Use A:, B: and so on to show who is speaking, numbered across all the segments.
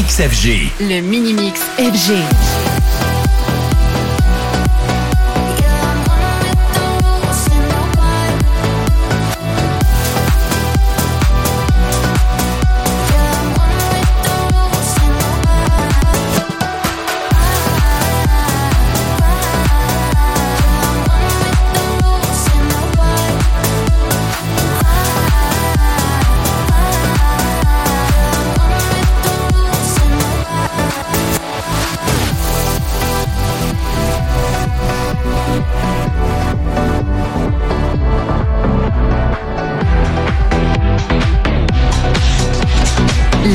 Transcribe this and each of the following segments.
A: mix FG.
B: Le mini-mix FG.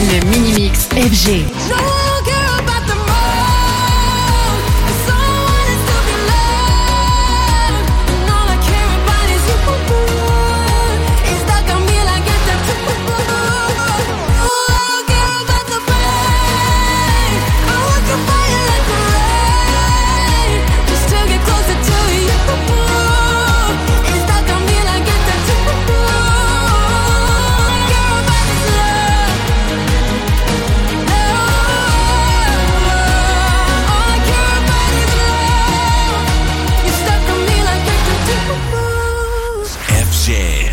B: Le mini-mix FG. Sánchez.